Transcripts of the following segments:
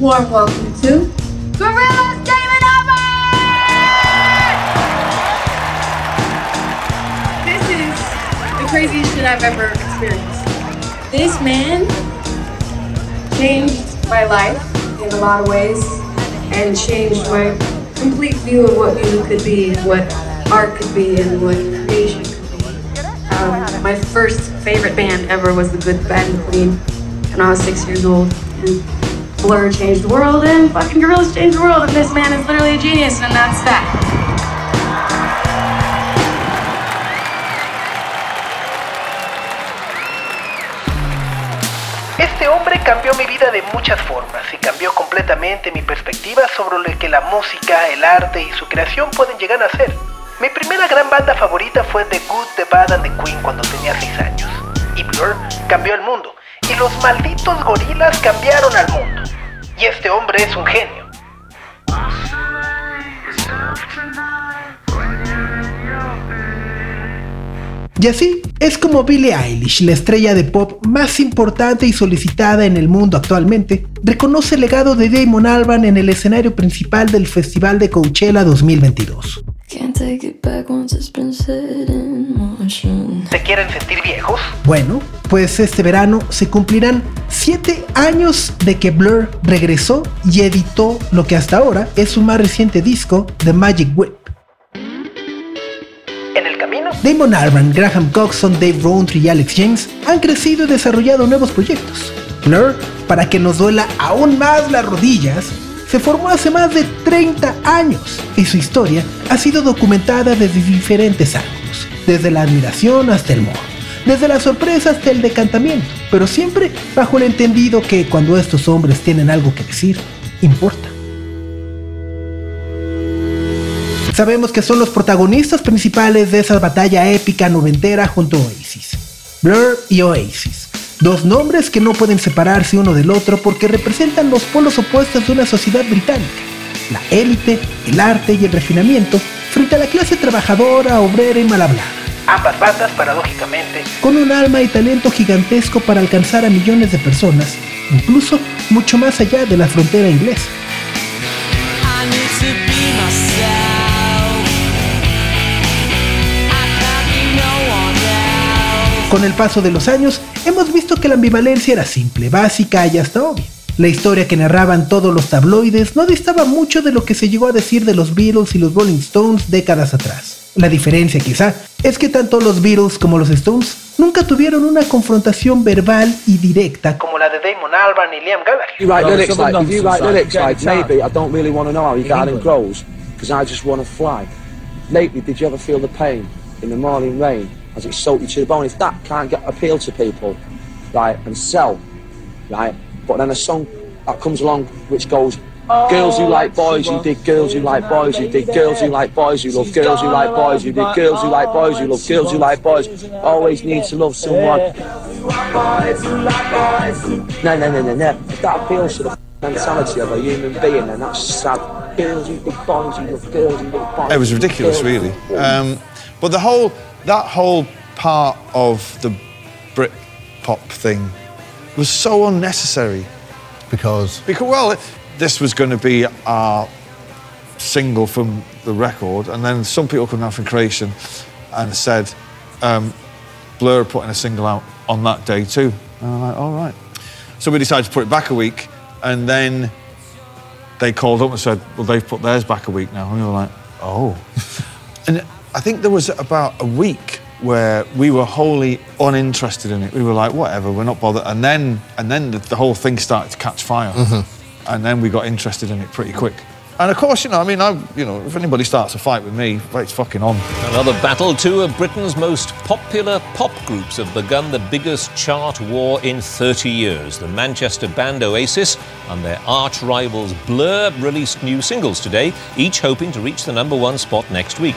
warm welcome to Gorillaz' Damon This is the craziest shit I've ever experienced. This man changed my life in a lot of ways and changed my complete view of what music could be, what art could be, and what creation could be. Um, my first favorite band ever was the Good, Bad, and Queen when I was six years old. And Blur changed the world, and fucking Gorillaz changed the world, and this man is literally a genius, and that's that. Este hombre cambió mi vida de muchas formas y cambió completamente mi perspectiva sobre lo que la música, el arte y su creación pueden llegar a ser. Mi primera gran banda favorita fue The Good, The Bad and The Queen cuando tenía 6 años. Y Blur cambió el mundo. Y los malditos gorilas cambiaron al mundo. Y este hombre es un genio. Y así es como Billie Eilish, la estrella de pop más importante y solicitada en el mundo actualmente, reconoce el legado de Damon Albarn en el escenario principal del Festival de Coachella 2022. ¿Se quieren sentir viejos? Bueno, pues este verano se cumplirán 7 años de que Blur regresó y editó lo que hasta ahora es su más reciente disco, The Magic Whip. Damon Albarn, Graham Coxon, Dave Rowntree y Alex James han crecido y desarrollado nuevos proyectos. Blur, para que nos duela aún más las rodillas, se formó hace más de 30 años y su historia ha sido documentada desde diferentes ángulos, desde la admiración hasta el morbo, desde la sorpresa hasta el decantamiento, pero siempre bajo el entendido que cuando estos hombres tienen algo que decir, importa. Sabemos que son los protagonistas principales de esa batalla épica noventera junto a Oasis. Blur y Oasis. Dos nombres que no pueden separarse uno del otro porque representan los polos opuestos de una sociedad británica. La élite, el arte y el refinamiento frente a la clase trabajadora, obrera y mal hablada. ambas bandas, paradójicamente, Con un alma y talento gigantesco para alcanzar a millones de personas, incluso mucho más allá de la frontera inglesa. Con el paso de los años, hemos visto que la ambivalencia era simple, básica y hasta obvia. La historia que narraban todos los tabloides no distaba mucho de lo que se llegó a decir de los Beatles y los Rolling Stones décadas atrás. La diferencia quizá es que tanto los Beatles como los Stones nunca tuvieron una confrontación verbal y directa como la de Damon Albarn y Liam Gallagher. You write lyrics like, if you write lyrics like, maybe I don't really want to know how your garden grows, because I just want to fly. Lately, did you ever feel the pain in the morning rain as it soaked you to the bone? If that can't get appeal to people, right, and sell, right, but then a song that comes along which goes, girls who like boys who dig girls who like boys who dig girls who like boys who love girls who like boys who dig girls who like boys who love girls who like boys, always need to love someone. No, no, no, no, no. If that appeals to the mentality of a human being, then that's sad. Girls who dig boys who love girls who love boys. It was ridiculous, really. Um, but the whole that whole part of the Brit pop thing was so unnecessary. Because Because well, it- this was going to be our single from the record, and then some people come down from Creation and said, um, "Blur are putting a single out on that day too." And I'm like, "All right." So we decided to put it back a week And then they called up and said, well, they've put theirs back a week now. And we were like, oh. and I think there was about a week where we were wholly uninterested in it. We were like, whatever, we're not bothered. And then, and then the, the whole thing started to catch fire. Mm-hmm. And then we got interested in it pretty quick. And of course, you know, I mean, I, you know, if anybody starts a fight with me, it's fucking on. Another battle. Two of Britain's most popular pop groups have begun the biggest chart war in 30 years. The Manchester band Oasis and their arch rivals Blur released new singles today, each hoping to reach the number one spot next week.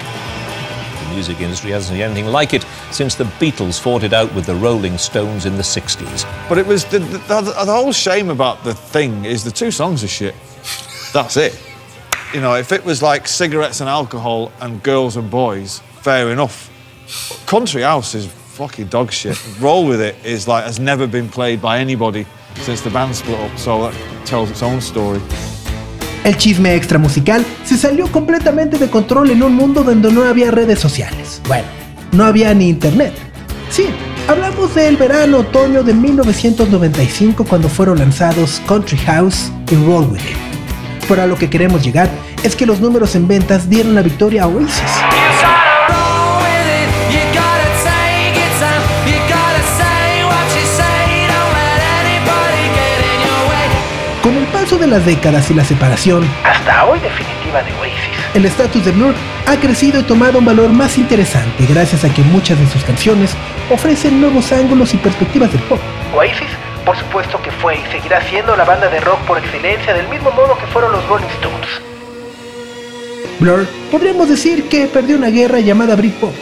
Music industry hasn't seen anything like it since the Beatles fought it out with the Rolling Stones in the 60s. But it was the, the, the, the whole shame about the thing is the two songs are shit. That's it. You know, if it was like cigarettes and alcohol and girls and boys, fair enough. Country House is fucking dog shit. Roll with it is like has never been played by anybody since the band split up, so that tells its own story. El chisme extra musical se salió completamente de control en un mundo donde no había redes sociales. Bueno, no había ni internet. Sí, hablamos del verano-otoño de 1995 cuando fueron lanzados Country House y Roll With It. Pero a lo que queremos llegar es que los números en ventas dieron la victoria a Oasis. Paso de las décadas y la separación, Hasta hoy definitiva de Oasis. el estatus de Blur ha crecido y tomado un valor más interesante gracias a que muchas de sus canciones ofrecen nuevos ángulos y perspectivas del pop. Oasis, por supuesto que fue y seguirá siendo la banda de rock por excelencia del mismo modo que fueron los Rolling Stones. Blur podríamos decir que perdió una guerra llamada Britpop,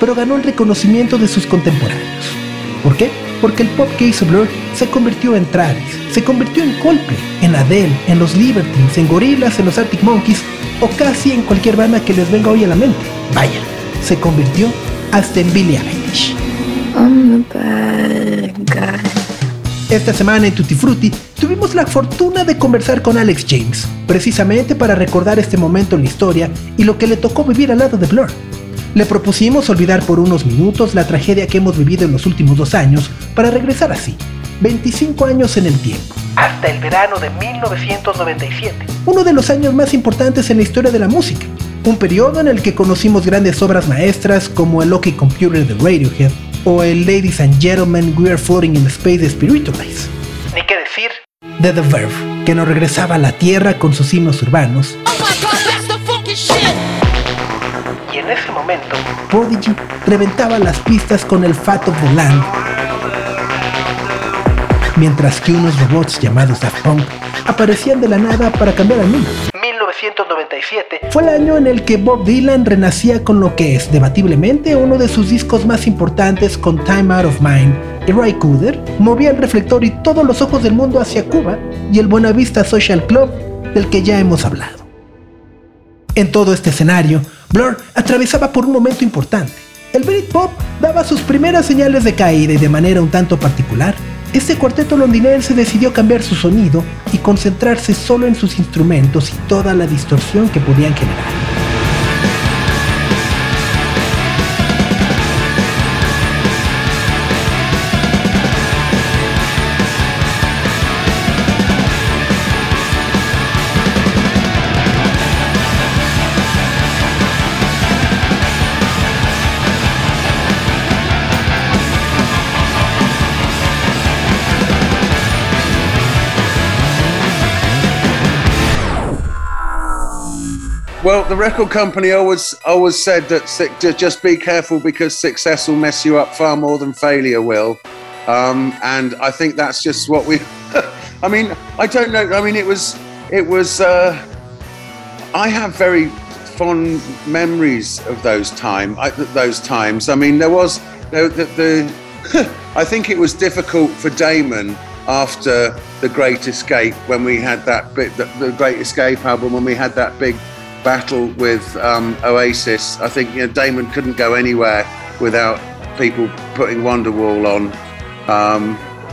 pero ganó el reconocimiento de sus contemporáneos. ¿Por qué? Porque el pop que hizo Blur se convirtió en Travis, se convirtió en Coldplay, en Adele, en los Libertines, en Gorillaz, en los Arctic Monkeys o casi en cualquier banda que les venga hoy a la mente. Vaya, se convirtió hasta en Billie Eilish. Esta semana en Tutti Frutti tuvimos la fortuna de conversar con Alex James, precisamente para recordar este momento en la historia y lo que le tocó vivir al lado de Blur. Le propusimos olvidar por unos minutos la tragedia que hemos vivido en los últimos dos años para regresar así, 25 años en el tiempo, Hasta el verano de 1997. uno de los años más importantes en la historia de la música, un periodo en el que conocimos grandes obras maestras como el OK Computer de Radiohead o el Ladies and Gentlemen We Are Floating in Space de Spiritualize, Ni qué decir. De The Verve, que nos regresaba a la Tierra con sus himnos urbanos, Y momento, Prodigy reventaba las pistas con el Fat of the Land, mientras que unos robots llamados Daft Punk aparecían de la nada para cambiar al mundo. 1997, Fue el año en el que Bob Dylan renacía con lo que es, debatiblemente, uno de sus discos más importantes con Time Out of Mind, y Ray Cooder movía el reflector y todos los ojos del mundo hacia Cuba y el Buenavista Social Club del que ya hemos hablado. En todo este escenario, Blur atravesaba por un momento importante. El Britpop daba sus primeras señales de caída y de manera un tanto particular, este cuarteto londinense decidió cambiar su sonido y concentrarse solo en sus instrumentos y toda la distorsión que podían generar. Well, the record company always always said that just be careful because success will mess you up far more than failure will, um, and I think that's just what we. I mean, I don't know. I mean, it was it was. Uh, I have very fond memories of those time. Those times. I mean, there was the. the, the I think it was difficult for Damon after the Great Escape when we had that bit, the, the Great Escape album when we had that big battle with um, Oasis. I think you know Damon couldn't go anywhere without people putting Wonderwall on um,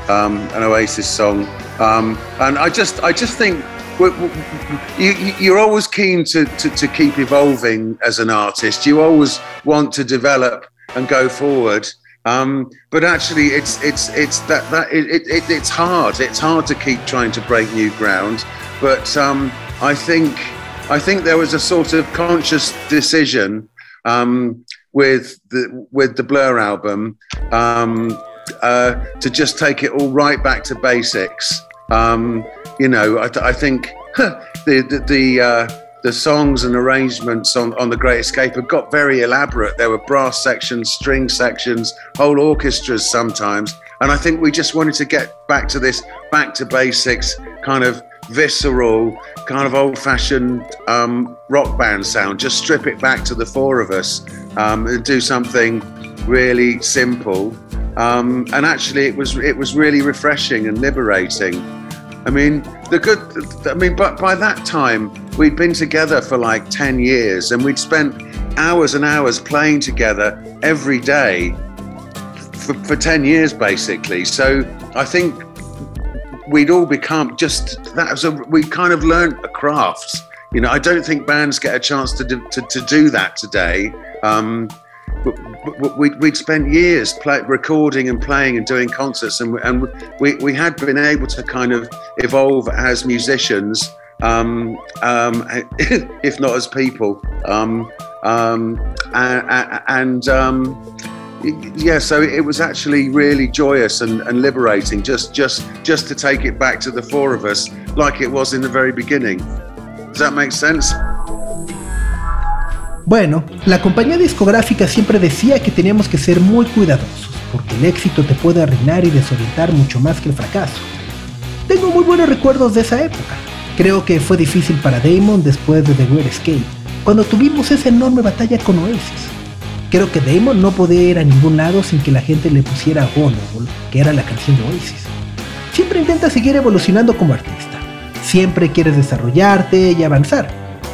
um, an Oasis song, um, and I just I just think you, you're always keen to, to, to keep evolving as an artist. You always want to develop and go forward. Um, but actually, it's it's it's that that it, it, it's hard. It's hard to keep trying to break new ground. But um, I think I think there was a sort of conscious decision um, with the with the Blur album um, uh, to just take it all right back to basics. Um, you know, I, I think the the, the uh, the songs and arrangements on, on The Great Escape had got very elaborate. There were brass sections, string sections, whole orchestras sometimes. And I think we just wanted to get back to this back to basics kind of visceral, kind of old fashioned um, rock band sound. Just strip it back to the four of us um, and do something really simple. Um, and actually, it was it was really refreshing and liberating. I mean, the good. I mean, but by that time, we'd been together for like ten years, and we'd spent hours and hours playing together every day for, for ten years, basically. So I think we'd all become just that was a we kind of learned a craft. You know, I don't think bands get a chance to do, to, to do that today. Um, we'd, we'd spent years play, recording and playing and doing concerts, and, and we, we had been able to kind of evolve as musicians, um, um, if not as people. Um, um and, and um, yeah, so it was actually really joyous and, and liberating just, just, just to take it back to the four of us like it was in the very beginning. Does that make sense? Bueno, la compañía discográfica siempre decía que teníamos que ser muy cuidadosos, porque el éxito te puede arruinar y desorientar mucho más que el fracaso. Tengo muy buenos recuerdos de esa época. Creo que fue difícil para Damon después de The Great Escape, cuando tuvimos esa enorme batalla con Oasis. Creo que Damon no podía ir a ningún lado sin que la gente le pusiera Wonderwall, que era la canción de Oasis. Siempre intenta seguir evolucionando como artista. Siempre quieres desarrollarte y avanzar,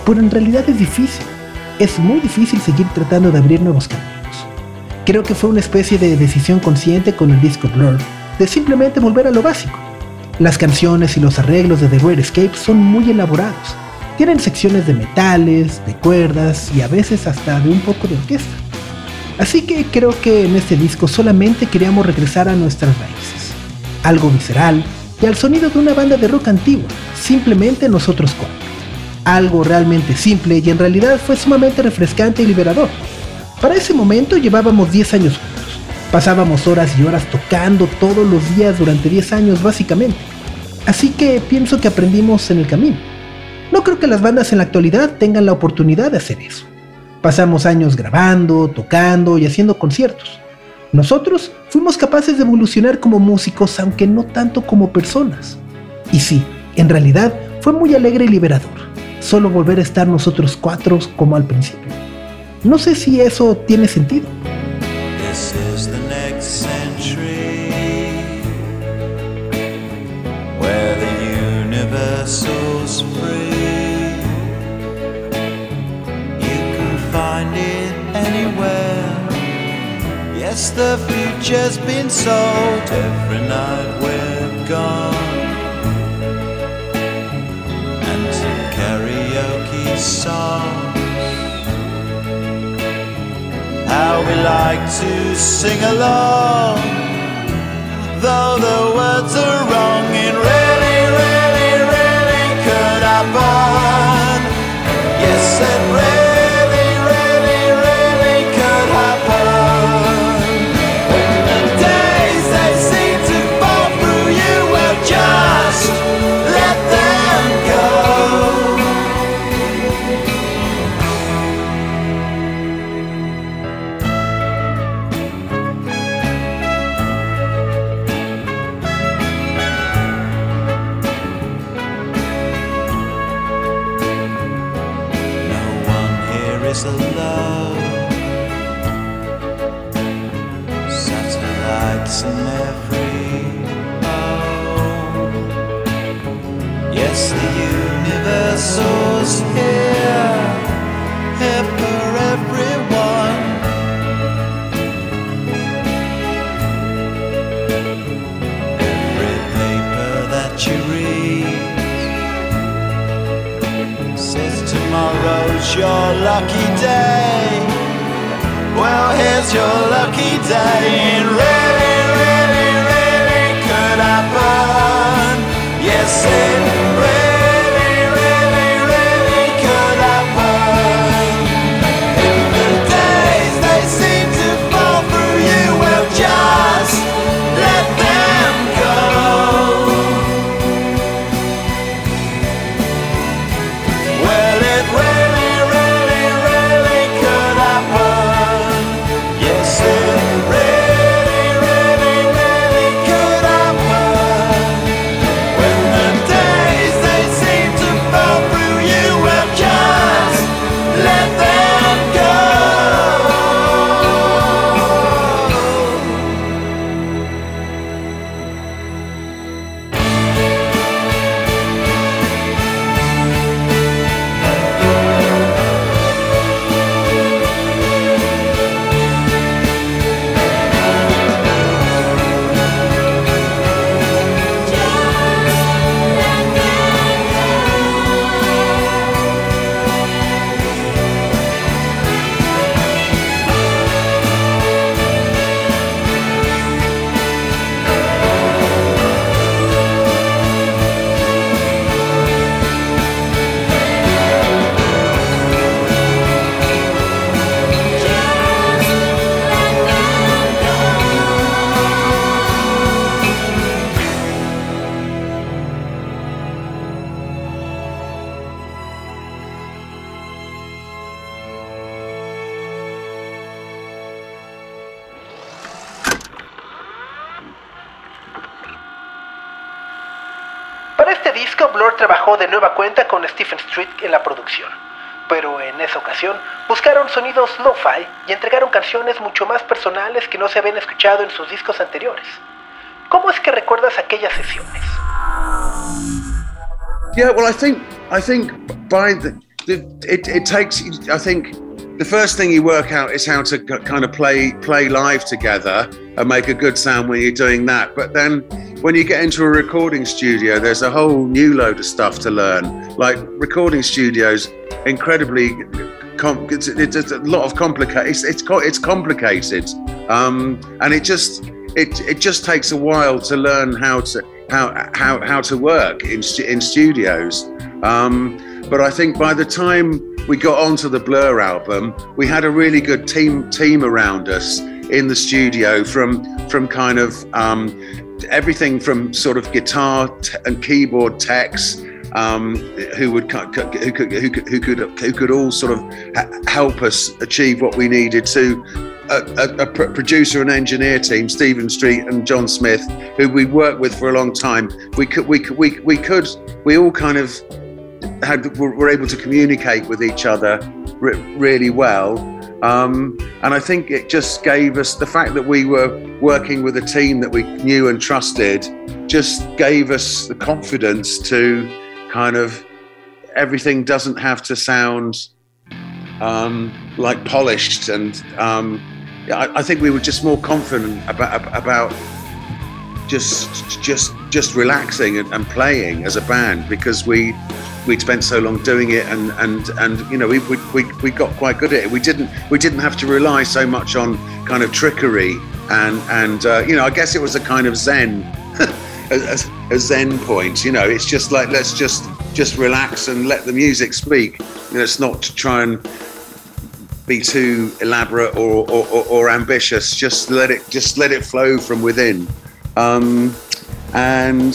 pero en realidad es difícil es muy difícil seguir tratando de abrir nuevos caminos. Creo que fue una especie de decisión consciente con el disco Blur de simplemente volver a lo básico. Las canciones y los arreglos de The Great Escape son muy elaborados. Tienen secciones de metales, de cuerdas y a veces hasta de un poco de orquesta. Así que creo que en este disco solamente queríamos regresar a nuestras raíces. Algo visceral y al sonido de una banda de rock antigua, simplemente nosotros cuatro algo realmente simple y en realidad fue sumamente refrescante y liberador. Para ese momento llevábamos 10 años juntos. Pasábamos horas y horas tocando todos los días durante 10 años básicamente. Así que pienso que aprendimos en el camino. No creo que las bandas en la actualidad tengan la oportunidad de hacer eso. Pasamos años grabando, tocando y haciendo conciertos. Nosotros fuimos capaces de evolucionar como músicos, aunque no tanto como personas. Y sí, en realidad fue muy alegre y liberador solo volver a estar nosotros cuatro como al principio. No sé si eso tiene sentido. Find it anywhere. Yes, the future's been sold every night we're gone. And some karaoke songs. How we like to sing along, though the words are wrong. It really, really, really could happen. Yes, it really. your lucky day. Well, here's your lucky day in red. Nueva cuenta con Stephen Street en la producción. Pero en esa ocasión buscaron sonidos lo-fi y entregaron canciones mucho más personales que no se habían escuchado en sus discos anteriores. ¿Cómo es que recuerdas aquellas sesiones? Yeah, well, I think I think by the, the it, it takes. I think the first thing you work out is how to kind of play play live together and make a good sound when you're doing that. But then when you get into a recording studio, there's a whole new load of stuff to learn. Like recording studios, incredibly. Com- it's, it's a lot of complicated. It's it's, co- it's complicated, um, and it just it it just takes a while to learn how to how how how to work in in studios. Um, but I think by the time we got onto the Blur album, we had a really good team team around us in the studio from from kind of um, everything from sort of guitar t- and keyboard techs um, who would who could, who could who could who could all sort of ha- help us achieve what we needed to a, a, a producer and engineer team, Stephen Street and John Smith, who we worked with for a long time. We could, we could, we, we could, we all kind of had were, able to communicate with each other re- really well. Um, and I think it just gave us the fact that we were working with a team that we knew and trusted, just gave us the confidence to kind of everything doesn't have to sound um, like polished and um, I, I think we were just more confident about about just just just relaxing and, and playing as a band because we we'd spent so long doing it and and and you know we, we we we got quite good at it we didn't we didn't have to rely so much on kind of trickery and and uh, you know i guess it was a kind of zen a, a, zen point you know it's just like let's just just relax and let the music speak you know it's not to try and be too elaborate or, or, or, or ambitious. Just let it just let it flow from within. Um, and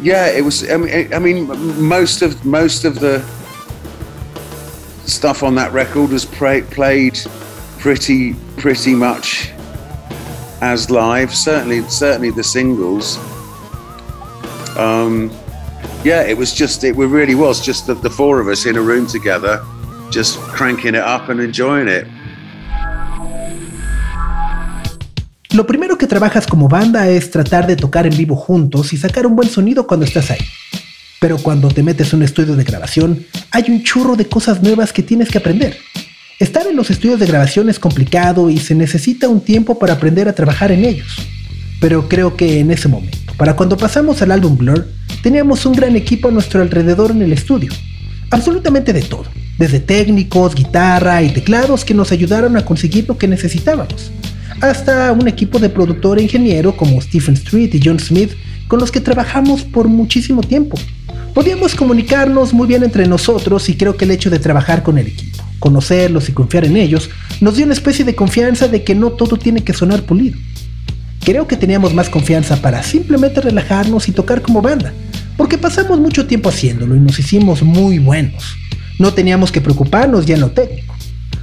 yeah, it was. I mean, I mean, most of most of the stuff on that record was played pretty pretty much as live. Certainly, certainly the singles. Um, yeah, it was just it we really was just the, the four of us in a room together, just cranking it up and enjoying it. Lo primero que trabajas como banda es tratar de tocar en vivo juntos y sacar un buen sonido cuando estás ahí. Pero cuando te metes en un estudio de grabación, hay un churro de cosas nuevas que tienes que aprender. Estar en los estudios de grabación es complicado y se necesita un tiempo para aprender a trabajar en ellos. Pero creo que en ese momento, para cuando pasamos al álbum Blur, teníamos un gran equipo a nuestro alrededor en el estudio. Absolutamente de todo. desde técnicos, guitarra y teclados que nos ayudaron a conseguir lo que necesitábamos, hasta un equipo de productor e ingeniero como Stephen Street y John Smith con los que trabajamos por muchísimo tiempo. Podíamos comunicarnos muy bien entre nosotros y creo que el hecho de trabajar con el equipo, conocerlos y confiar en ellos, nos dio una especie de confianza de que no todo tiene que sonar pulido. Creo que teníamos más confianza para simplemente relajarnos y tocar como banda, porque pasamos mucho tiempo haciéndolo y nos hicimos muy buenos. No teníamos que preocuparnos ya en lo técnico.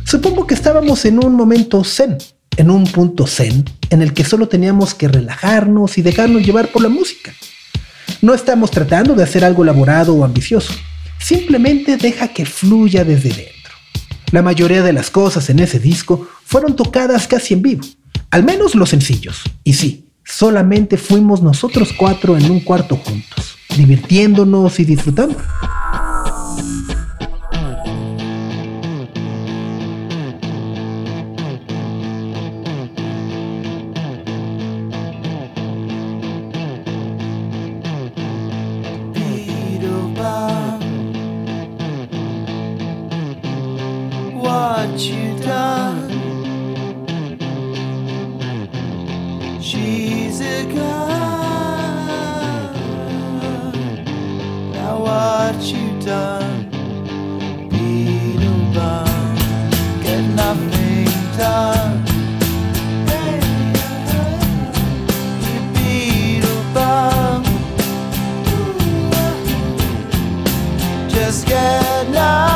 Supongo que estábamos en un momento zen, en un punto zen, en el que solo teníamos que relajarnos y dejarnos llevar por la música. No estamos tratando de hacer algo elaborado o ambicioso, simplemente deja que fluya desde dentro. La mayoría de las cosas en ese disco fueron tocadas casi en vivo, al menos los sencillos. Y sí, solamente fuimos nosotros cuatro en un cuarto juntos, divirtiéndonos y disfrutando. What you done? Beetlebum, get nothing done. Just get.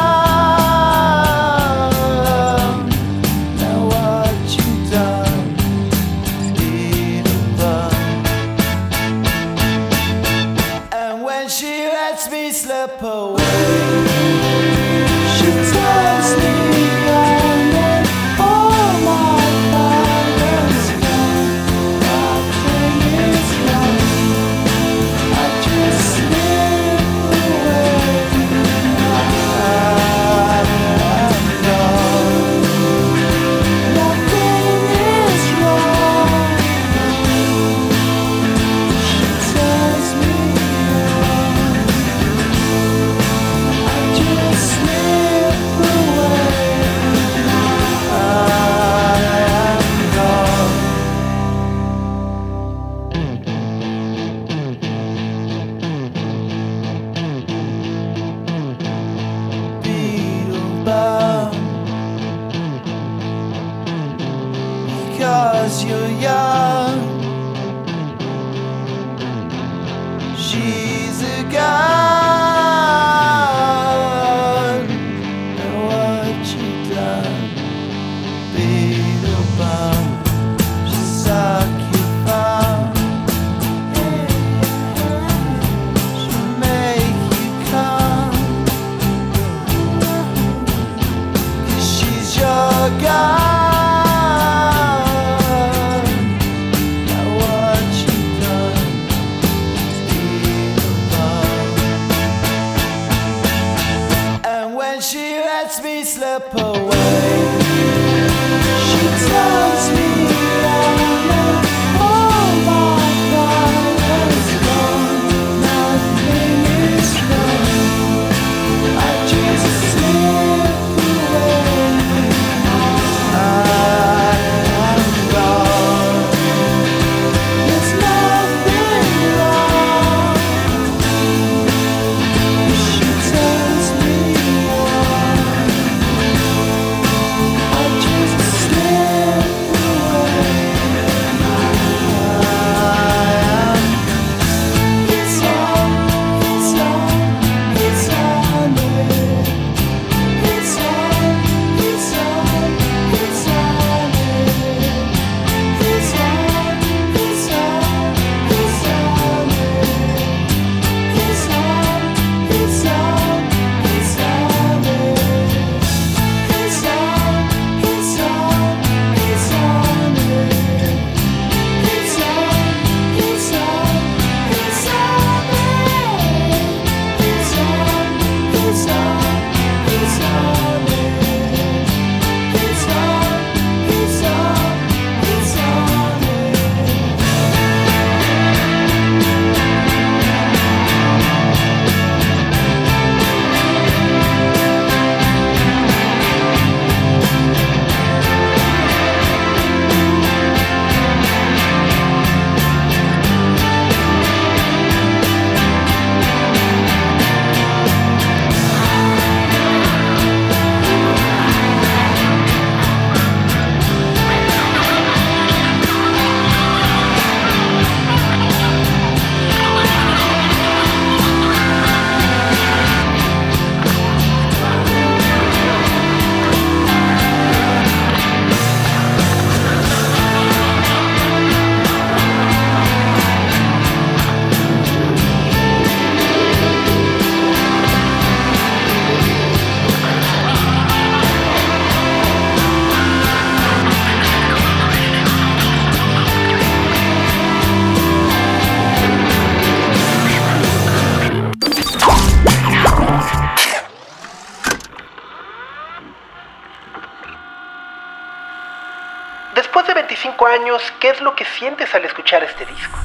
Que sientes al escuchar este disco?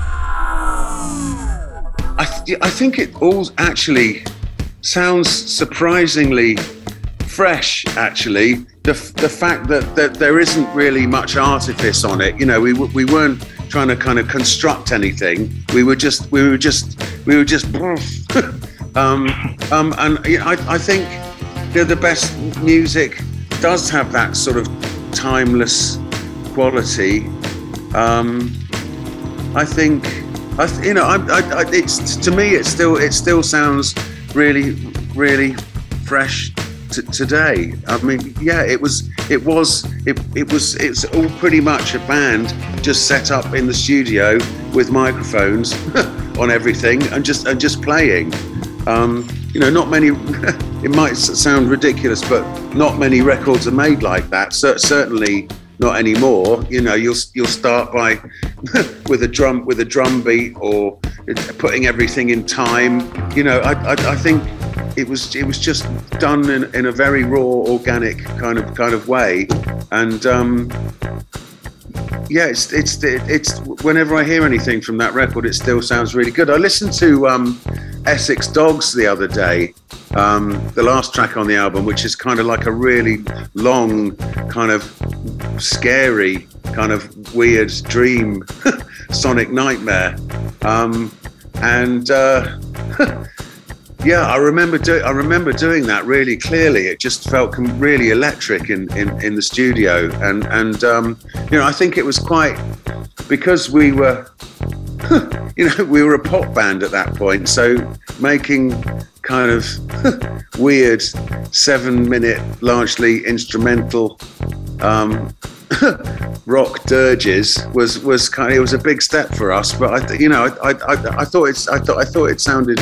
I, th- I think it all actually sounds surprisingly fresh. Actually, the the fact that, that there isn't really much artifice on it. You know, we we weren't trying to kind of construct anything. We were just we were just we were just. um, um, and you know, I, I think you know, the best music does have that sort of timeless quality. Um, I think, I, th- you know, I, I, I, it's to me, it still, it still sounds really, really fresh t- today. I mean, yeah, it was, it was, it, it was, it's all pretty much a band just set up in the studio with microphones on everything and just and just playing. Um, you know, not many. it might sound ridiculous, but not many records are made like that. Cer- certainly not anymore. You know, you'll you'll start by with a drum with a drum beat or putting everything in time. You know, I, I, I think it was it was just done in, in a very raw, organic kind of kind of way, and um, yeah, it's it's it's whenever I hear anything from that record, it still sounds really good. I listened to um, Essex Dogs the other day, um, the last track on the album, which is kind of like a really long, kind of scary, kind of weird dream, sonic nightmare, um, and. Uh, Yeah, I remember doing. I remember doing that really clearly. It just felt com- really electric in, in, in the studio, and and um, you know I think it was quite because we were, you know, we were a pop band at that point. So making kind of weird seven minute, largely instrumental um, rock dirges was was kind of it was a big step for us. But I, th- you know, I, I, I, I thought it's I thought I thought it sounded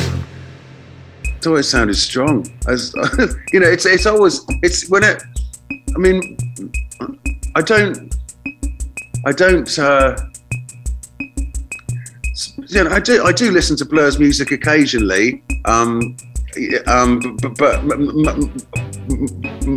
it's always sounded strong. As you know, it's it's always it's when it. I mean, I don't, I don't. Uh, you know, I do I do listen to Blur's music occasionally. Um, um, but, but, but,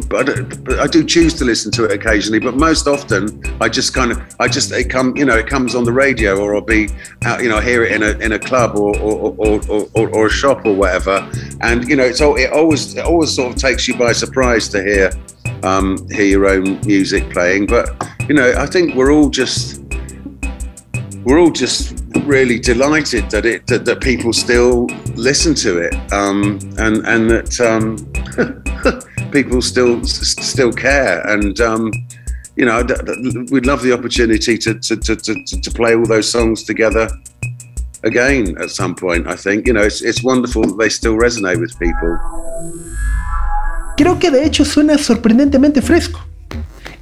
but I do choose to listen to it occasionally. But most often, I just kind of, I just it come, you know, it comes on the radio, or I'll be out, you know, hear it in a in a club or or, or, or, or, or a shop or whatever. And you know, it's all it always it always sort of takes you by surprise to hear um, hear your own music playing. But you know, I think we're all just we're all just really delighted that it that, that people still listen to it um, and and that um, people still still care and um, you know we'd love the opportunity to to, to, to to play all those songs together again at some point I think you know it's, it's wonderful that they still resonate with people Creo que de hecho suena sorprendentemente fresco.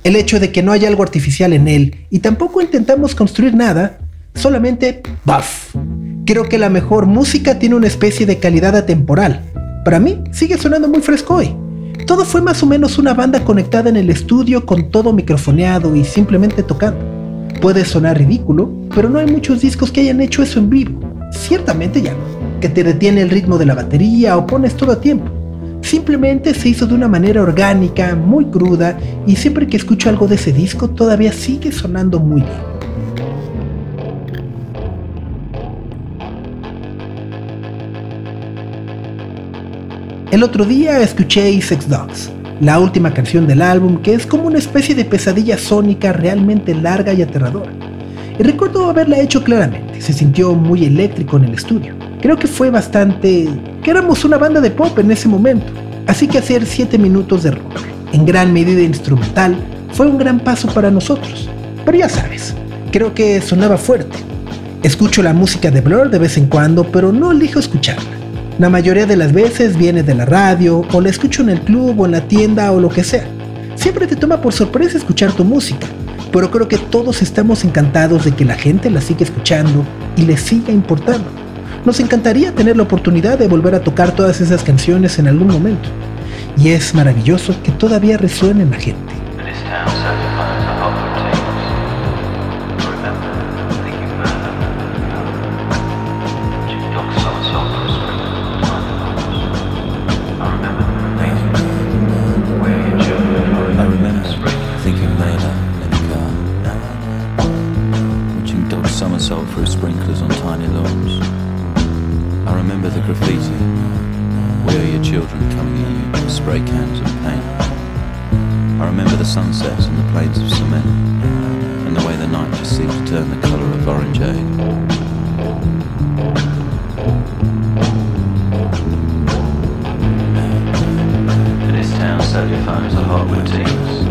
El hecho de que no haya algo artificial en él y tampoco intentamos construir nada, solamente buff. Creo que la mejor música tiene una especie de calidad atemporal. Para mí sigue sonando muy fresco hoy. Todo fue más o menos una banda conectada en el estudio con todo microfoneado y simplemente tocando. Puede sonar ridículo, pero no hay muchos discos que hayan hecho eso en vivo. Ciertamente ya no. Que te detiene el ritmo de la batería o pones todo a tiempo. Simplemente se hizo de una manera orgánica, muy cruda, y siempre que escucho algo de ese disco todavía sigue sonando muy bien. El otro día escuché Sex Dogs, la última canción del álbum que es como una especie de pesadilla sónica realmente larga y aterradora. Y recuerdo haberla hecho claramente, se sintió muy eléctrico en el estudio. Creo que fue bastante... que éramos una banda de pop en ese momento. Así que hacer 7 minutos de rock, en gran medida instrumental, fue un gran paso para nosotros. Pero ya sabes, creo que sonaba fuerte. Escucho la música de Blur de vez en cuando, pero no elijo escucharla. La mayoría de las veces viene de la radio, o la escucho en el club o en la tienda o lo que sea. Siempre te toma por sorpresa escuchar tu música, pero creo que todos estamos encantados de que la gente la siga escuchando y le siga importando. Nos encantaría tener la oportunidad de volver a tocar todas esas canciones en algún momento. Y es maravilloso que todavía resuene en la gente. Children coming you with spray cans and paint. I remember the sunsets and the plains of cement, and the way the night just seemed to turn the colour of orangeade. In this town, cellular phones are hot with teams.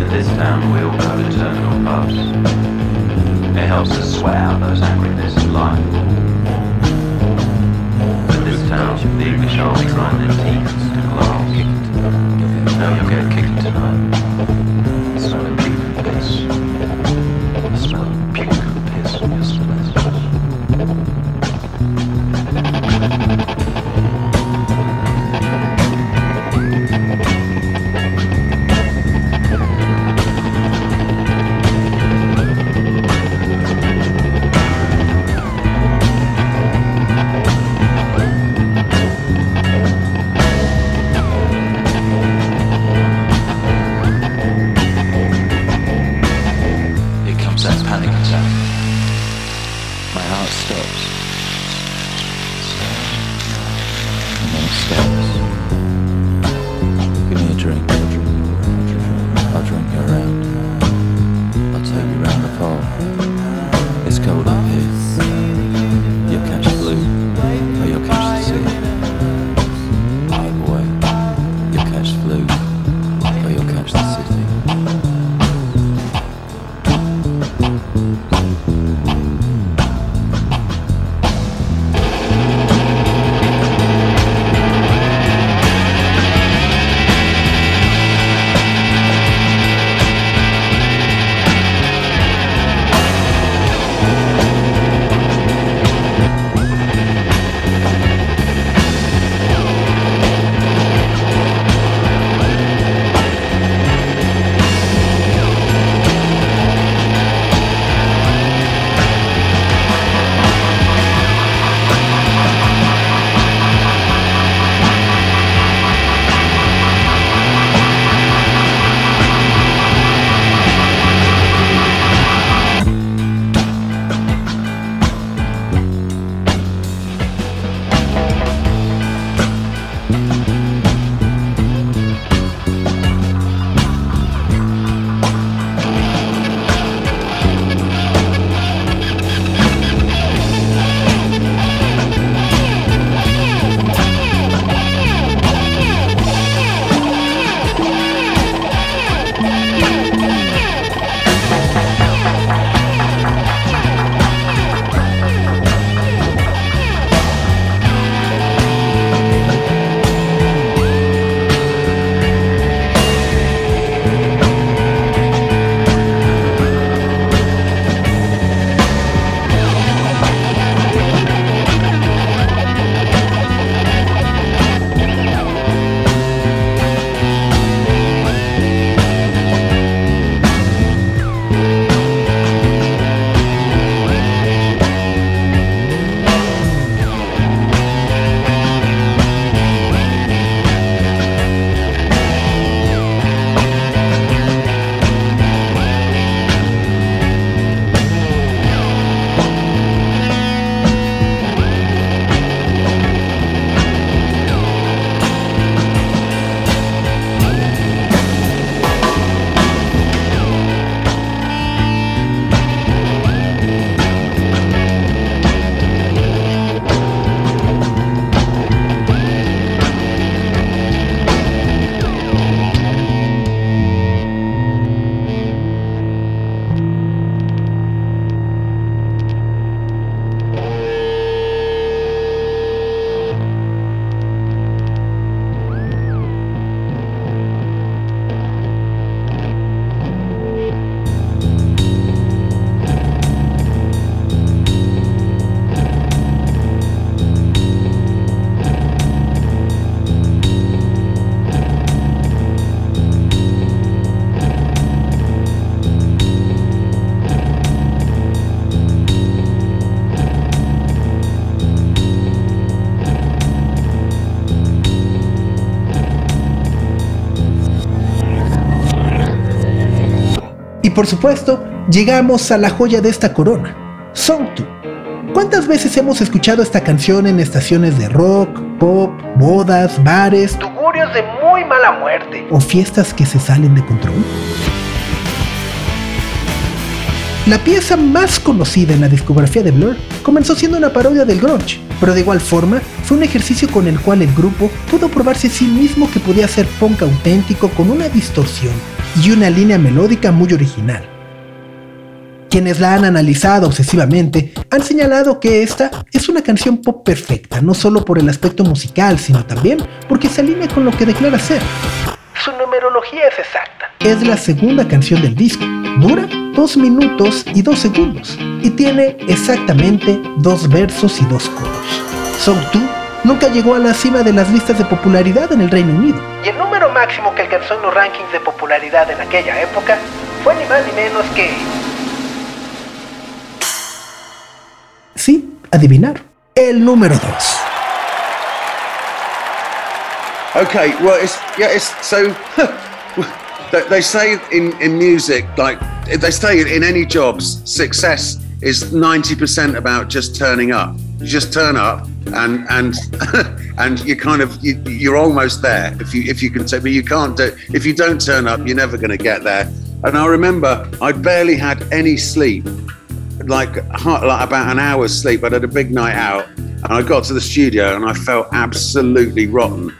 In this town, we all go to terminal pubs. It helps us sweat out those angry bits of life. In town, the English army grind their teeth to glass. Now you'll get kicked tonight. Mm-hmm. Por supuesto, llegamos a la joya de esta corona, Song 2. ¿Cuántas veces hemos escuchado esta canción en estaciones de rock, pop, boda? bodas, bares Tugurios de muy mala muerte. o fiestas que se salen de control? La pieza más conocida en la discografía de Blur comenzó siendo una parodia del grunge, pero de igual forma fue un ejercicio con el cual el grupo pudo probarse a sí mismo que podía hacer punk auténtico con una distorsión y una línea melódica muy original. Quienes la han analizado obsesivamente han señalado que esta es una canción pop perfecta, no solo por el aspecto musical, sino también porque se alinea con lo que declara ser. Su numerología es exacta. Es la segunda canción del disco. Dura 2 minutos y 2 segundos y tiene exactamente dos versos y dos coros. So 2 nunca llegó a la cima de las listas de popularidad en el Reino Unido. Y el número máximo que alcanzó en los rankings de popularidad en aquella época fue ni más ni menos que Sí, adivinar. El número 2. Okay, well, it's yeah, it's so. they- they say in in music, like they say in any jobs, success is ninety percent about just turning up. You just turn up, and and and you kind of you, you're almost there. If you if you can, say, but you can't do. If you don't turn up, you're never going to get there. And I remember I barely had any sleep like, like about an hour's sleep. I'd had a big night out, and I got to the studio and I felt absolutely rotten.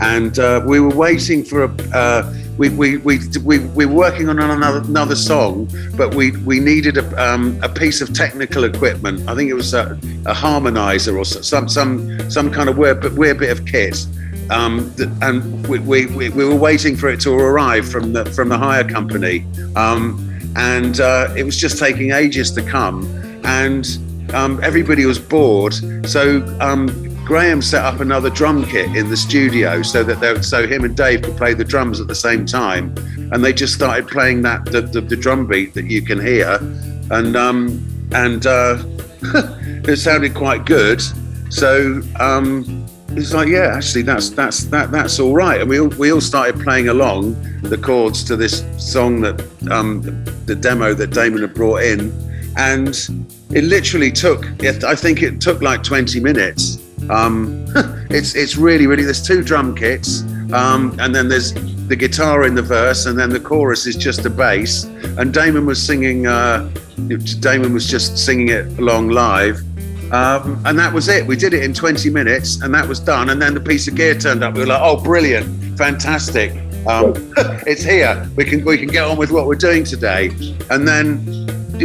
And uh, we were waiting for a. Uh, we, we, we, we, we were working on another, another song, but we, we needed a, um, a piece of technical equipment. I think it was a, a harmonizer or some, some, some kind of weird, weird bit of kit. Um, and we, we, we, we were waiting for it to arrive from the, from the hire company. Um, and uh, it was just taking ages to come. And um, everybody was bored. So um, Graham set up another drum kit in the studio so that they, so him and Dave could play the drums at the same time. And they just started playing that the, the, the drum beat that you can hear, and um, and uh, it sounded quite good. So um, it's like, yeah, actually, that's that's that that's all right. And we all, we all started playing along the chords to this song that um, the demo that Damon had brought in, and it literally took. I think it took like 20 minutes. Um, it's it's really really. There's two drum kits, um, and then there's the guitar in the verse, and then the chorus is just a bass. And Damon was singing. Uh, Damon was just singing it along live. Um, and that was it. We did it in 20 minutes, and that was done. And then the piece of gear turned up. We were like, "Oh, brilliant, fantastic! Um, it's here. We can we can get on with what we're doing today." And then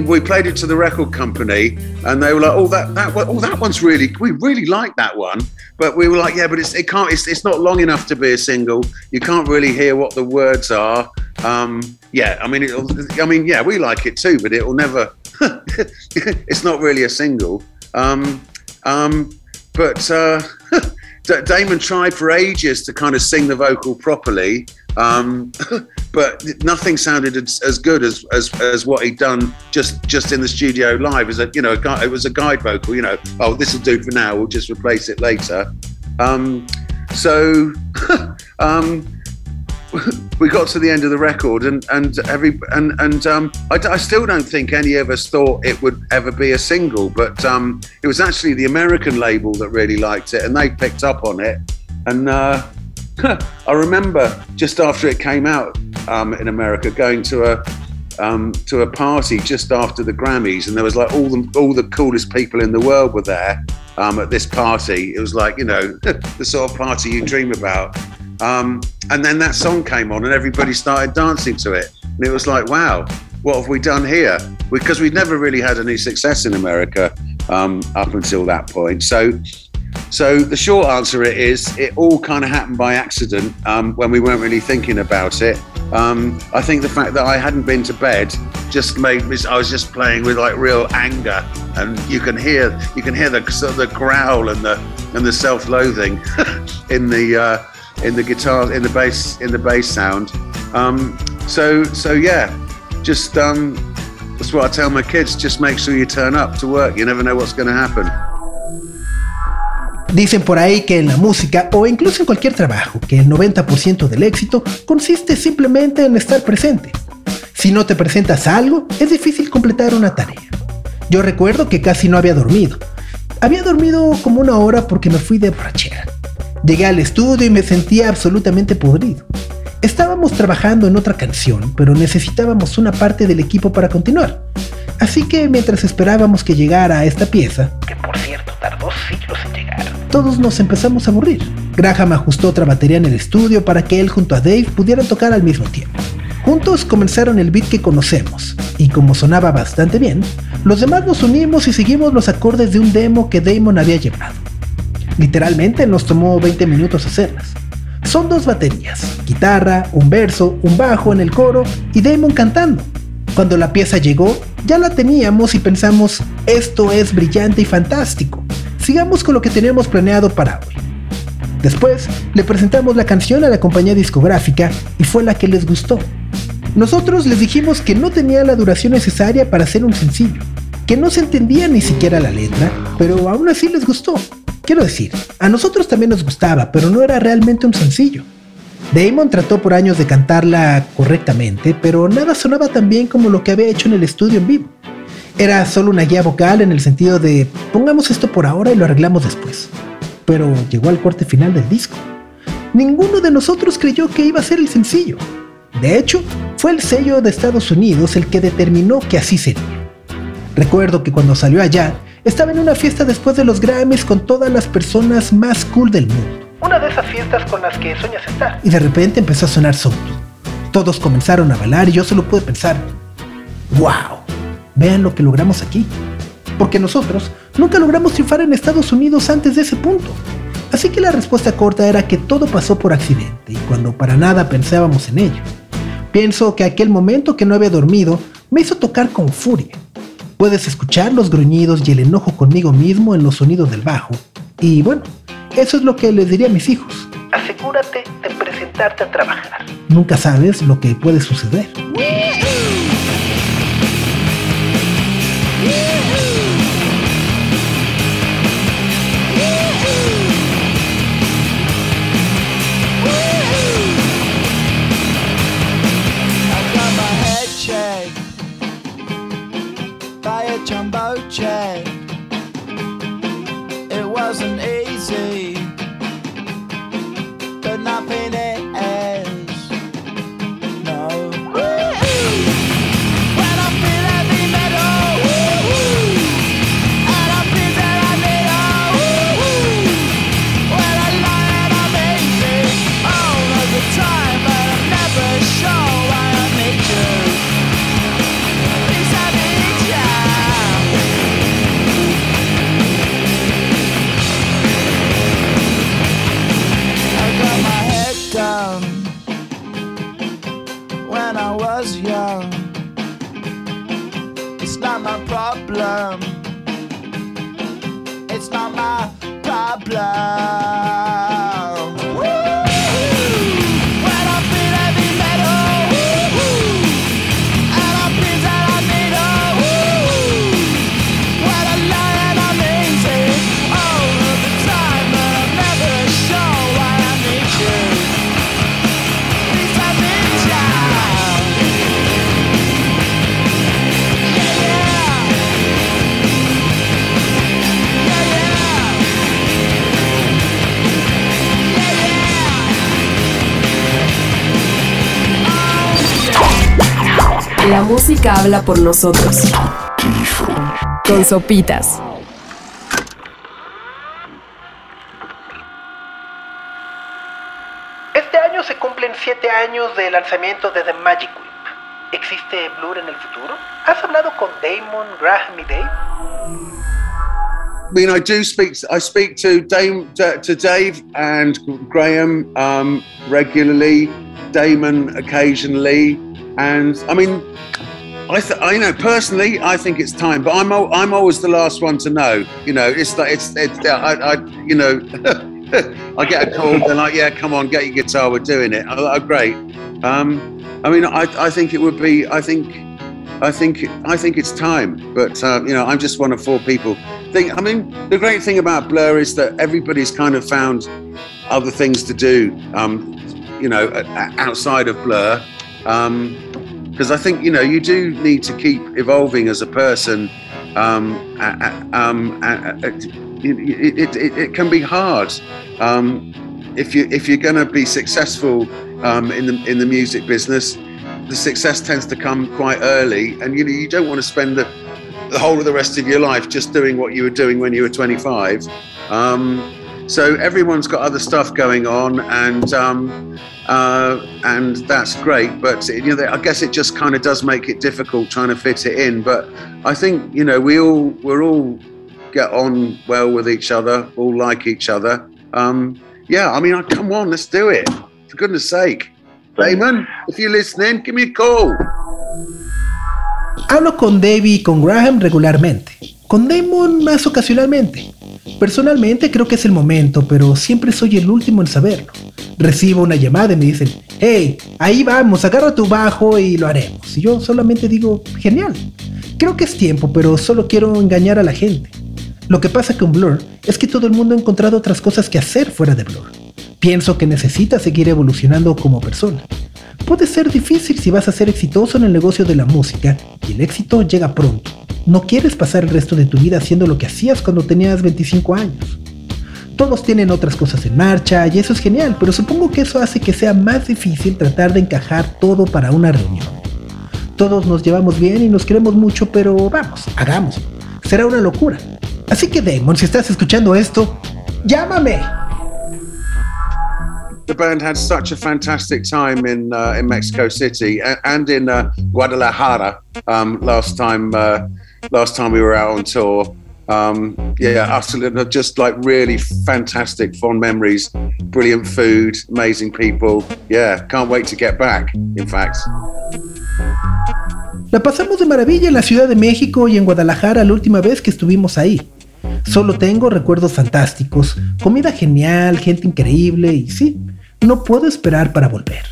we played it to the record company, and they were like, "Oh, that that oh that one's really we really like that one." But we were like, "Yeah, but it's it can't it's, it's not long enough to be a single. You can't really hear what the words are." Um, yeah, I mean, it'll, I mean, yeah, we like it too, but it will never. it's not really a single. Um, um, but uh, Damon tried for ages to kind of sing the vocal properly, um, but nothing sounded as, good as, as as what he'd done just just in the studio live. As a you know, a gui- it was a guide vocal. You know, oh, this will do for now. We'll just replace it later. Um, so. um, we got to the end of the record and and every and and um, I, I still don't think any of us thought it would ever be a single but um, it was actually the American label that really liked it and they picked up on it and uh, I remember just after it came out um, in America going to a um, to a party just after the Grammys, and there was like all the all the coolest people in the world were there um, at this party. It was like you know the sort of party you dream about. Um, and then that song came on, and everybody started dancing to it, and it was like, wow, what have we done here? Because we'd never really had any success in America um, up until that point. So so the short answer is it all kind of happened by accident um, when we weren't really thinking about it. Um, I think the fact that I hadn't been to bed just made me. I was just playing with like real anger, and you can hear you can hear the sort of the growl and the and the self-loathing in the uh, in the guitar in the bass in the bass sound. Um, so so yeah, just um, that's what I tell my kids. Just make sure you turn up to work. You never know what's going to happen. Dicen por ahí que en la música o incluso en cualquier trabajo, que el 90% del éxito consiste simplemente en estar presente. Si no te presentas algo, es difícil completar una tarea. Yo recuerdo que casi no había dormido. Había dormido como una hora porque me fui de borrachera. Llegué al estudio y me sentía absolutamente podrido. Estábamos trabajando en otra canción, pero necesitábamos una parte del equipo para continuar. Así que mientras esperábamos que llegara a esta pieza, Que por cierto tardó siglos en llegar. todos nos empezamos a aburrir. Graham ajustó otra batería en el estudio para que él junto a Dave pudieran tocar al mismo tiempo. Juntos comenzaron el beat que conocemos, y como sonaba bastante bien, los demás nos unimos y seguimos los acordes de un demo que Damon había llevado. Literalmente nos tomó 20 minutos hacerlas. Son dos baterías, guitarra, un verso, un bajo en el coro y Damon cantando. Cuando la pieza llegó, ya la teníamos y pensamos, esto es brillante y fantástico. Sigamos con lo que teníamos planeado para hoy. Después, le presentamos la canción a la compañía discográfica y fue la que les gustó. Nosotros les dijimos que no tenía la duración necesaria para hacer un sencillo, que no se entendía ni siquiera la letra, pero aún así les gustó. Quiero decir, a nosotros también nos gustaba, pero no era realmente un sencillo. Damon trató por años de cantarla correctamente, pero nada sonaba tan bien como lo que había hecho en el estudio en vivo. Era solo una guía vocal en el sentido de pongamos esto por ahora y lo arreglamos después. Pero llegó al corte final del disco. Ninguno de nosotros creyó que iba a ser el sencillo. De hecho, fue el sello de Estados Unidos el que determinó que así sería. Recuerdo que cuando salió allá, estaba en una fiesta después de los Grammys con todas las personas más cool del mundo. Una de esas fiestas con las que sueñas estar. Y de repente empezó a sonar Soul. Todos comenzaron a bailar y yo solo pude pensar, wow, vean lo que logramos aquí. Porque nosotros nunca logramos triunfar en Estados Unidos antes de ese punto. Así que la respuesta corta era que todo pasó por accidente y cuando para nada pensábamos en ello. Pienso que aquel momento que no había dormido me hizo tocar con furia. Puedes escuchar los gruñidos y el enojo conmigo mismo en los sonidos del bajo. Y bueno, eso es lo que les diría a mis hijos. Asegúrate de presentarte a trabajar. Nunca sabes lo que puede suceder. Was young. It's not my problem. It's not my problem. Música habla por nosotros. Con sopitas. Este año se cumplen 7 años del lanzamiento de The Magic Whip. ¿Existe Blur en el futuro? ¿Has hablado con Damon, Graham y Dave? I mean, I do speak. I speak to Dame, to, to Dave and Graham um, regularly, Damon occasionally, and I mean, I, th- I know personally, I think it's time, but I'm al- I'm always the last one to know. You know, it's like it's, it's I, I you know, I get a call, they're like, yeah, come on, get your guitar, we're doing it. I'm like, oh, great. Um, I mean, I, I think it would be. I think I think I think it's time, but uh, you know, I'm just one of four people. Think, I mean, the great thing about Blur is that everybody's kind of found other things to do, um, you know, outside of Blur, because I think you know you do need to keep evolving as a person. Um, um, it, it, it, it can be hard. Um, if you if you're going to be successful um, in the in the music business, the success tends to come quite early, and you know you don't want to spend the the whole of the rest of your life just doing what you were doing when you were 25. Um, so everyone's got other stuff going on, and um, uh, and that's great. But you know, I guess it just kind of does make it difficult trying to fit it in. But I think you know we all we're all get on well with each other, all like each other. Um, yeah, I mean, come on, let's do it. For goodness sake, Damon, if you're listening, give me a call. Hablo con Dave y con Graham regularmente, con Damon más ocasionalmente. Personalmente creo que es el momento, pero siempre soy el último en saberlo. Recibo una llamada y me dicen, hey, ahí vamos, agarra tu bajo y lo haremos. Y yo solamente digo, genial. Creo que es tiempo, pero solo quiero engañar a la gente. Lo que pasa con Blur es que todo el mundo ha encontrado otras cosas que hacer fuera de Blur. Pienso que necesitas seguir evolucionando como persona. Puede ser difícil si vas a ser exitoso en el negocio de la música y el éxito llega pronto. No quieres pasar el resto de tu vida haciendo lo que hacías cuando tenías 25 años. Todos tienen otras cosas en marcha y eso es genial, pero supongo que eso hace que sea más difícil tratar de encajar todo para una reunión. Todos nos llevamos bien y nos queremos mucho, pero vamos, hagámoslo. Será una locura. Así que Damon, si estás escuchando esto, llámame. The band had such a fantastic time in uh, in Mexico City and, in uh, Guadalajara um, last time uh, last time we were out on tour. Um, yeah, absolutely, just like really fantastic, fond memories, brilliant food, amazing people. Yeah, can't wait to get back. In fact. La pasamos de maravilla en la Ciudad de México y en Guadalajara la última vez que estuvimos ahí. Solo tengo recuerdos fantásticos, comida genial, gente increíble y sí, no puedo esperar para volver.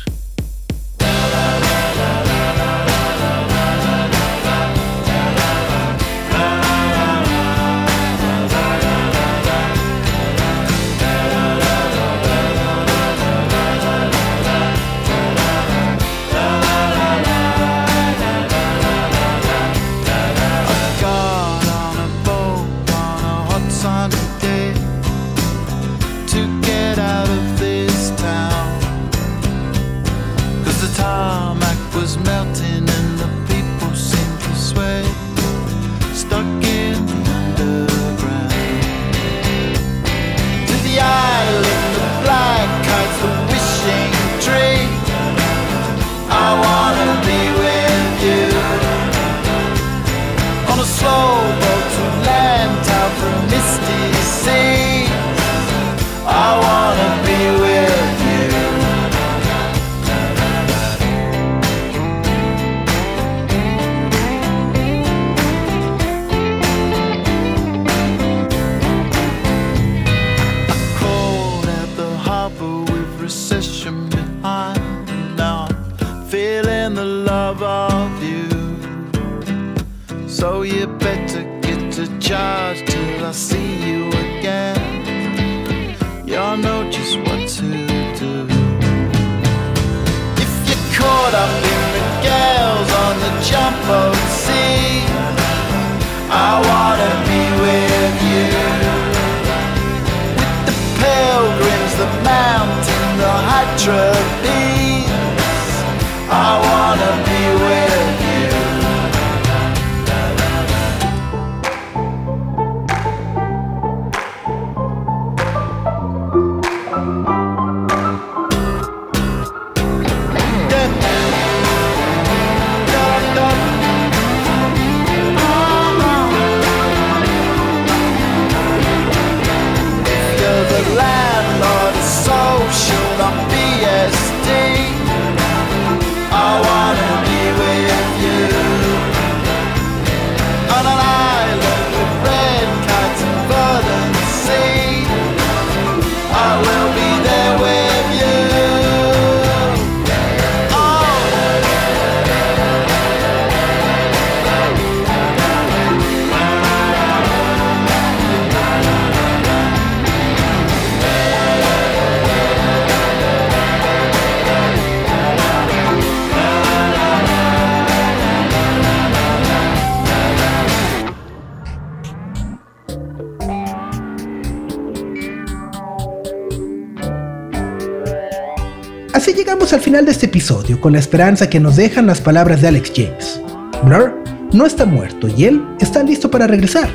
Llegamos al final de este episodio con la esperanza que nos dejan las palabras de Alex James. Blur no está muerto y él está listo para regresar.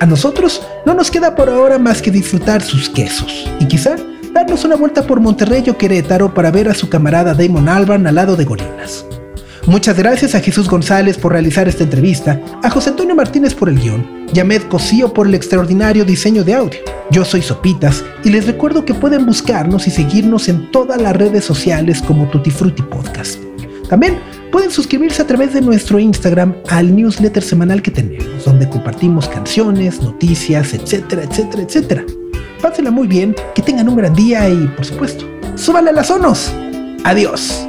A nosotros no nos queda por ahora más que disfrutar sus quesos y quizá darnos una vuelta por Monterrey o Querétaro para ver a su camarada Damon Albarn al lado de Gorilas. Muchas gracias a Jesús González por realizar esta entrevista, a José Antonio Martínez por el guion y a Med Cosío por el extraordinario diseño de audio. Yo soy Sopitas y les recuerdo que pueden buscarnos y seguirnos en todas las redes sociales como Tutti Frutti Podcast. También pueden suscribirse a través de nuestro Instagram al newsletter semanal que tenemos, donde compartimos canciones, noticias, etcétera, etcétera, etcétera. Pásenla muy bien, que tengan un gran día y, por supuesto, súbanle a las sonos. Adiós.